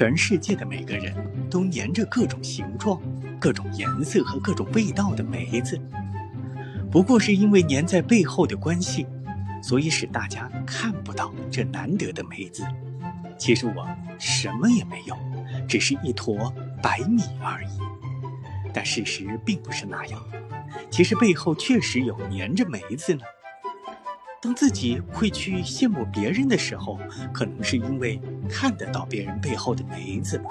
全世界的每个人都粘着各种形状、各种颜色和各种味道的梅子，不过是因为粘在背后的关系，所以使大家看不到这难得的梅子。其实我什么也没有，只是一坨白米而已。但事实并不是那样，其实背后确实有粘着梅子呢。当自己会去羡慕别人的时候，可能是因为看得到别人背后的梅子吧。